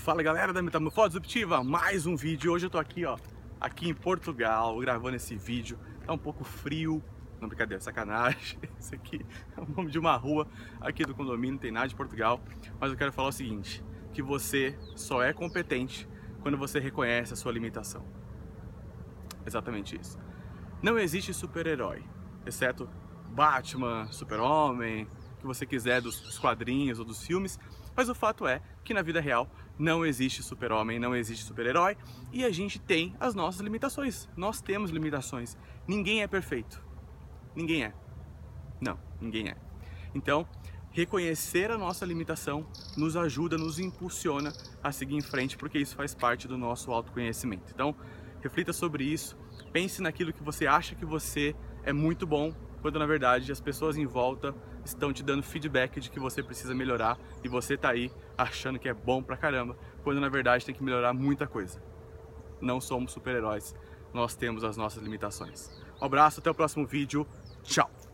Fala galera da Metamorfose Disruptiva, mais um vídeo. Hoje eu tô aqui, ó, aqui em Portugal, gravando esse vídeo. Tá um pouco frio, não brincadeira, sacanagem. Esse aqui é o nome de uma rua aqui do condomínio, não tem nada de Portugal. Mas eu quero falar o seguinte, que você só é competente quando você reconhece a sua limitação. Exatamente isso. Não existe super-herói, exceto Batman, Super-Homem, que você quiser dos quadrinhos ou dos filmes, mas o fato é que na vida real não existe super-homem, não existe super-herói e a gente tem as nossas limitações. Nós temos limitações. Ninguém é perfeito. Ninguém é. Não, ninguém é. Então, reconhecer a nossa limitação nos ajuda, nos impulsiona a seguir em frente, porque isso faz parte do nosso autoconhecimento. Então, reflita sobre isso, pense naquilo que você acha que você é muito bom, quando na verdade as pessoas em volta estão te dando feedback de que você precisa melhorar e você tá aí achando que é bom pra caramba, quando na verdade tem que melhorar muita coisa. Não somos super-heróis, nós temos as nossas limitações. Um abraço, até o próximo vídeo, tchau!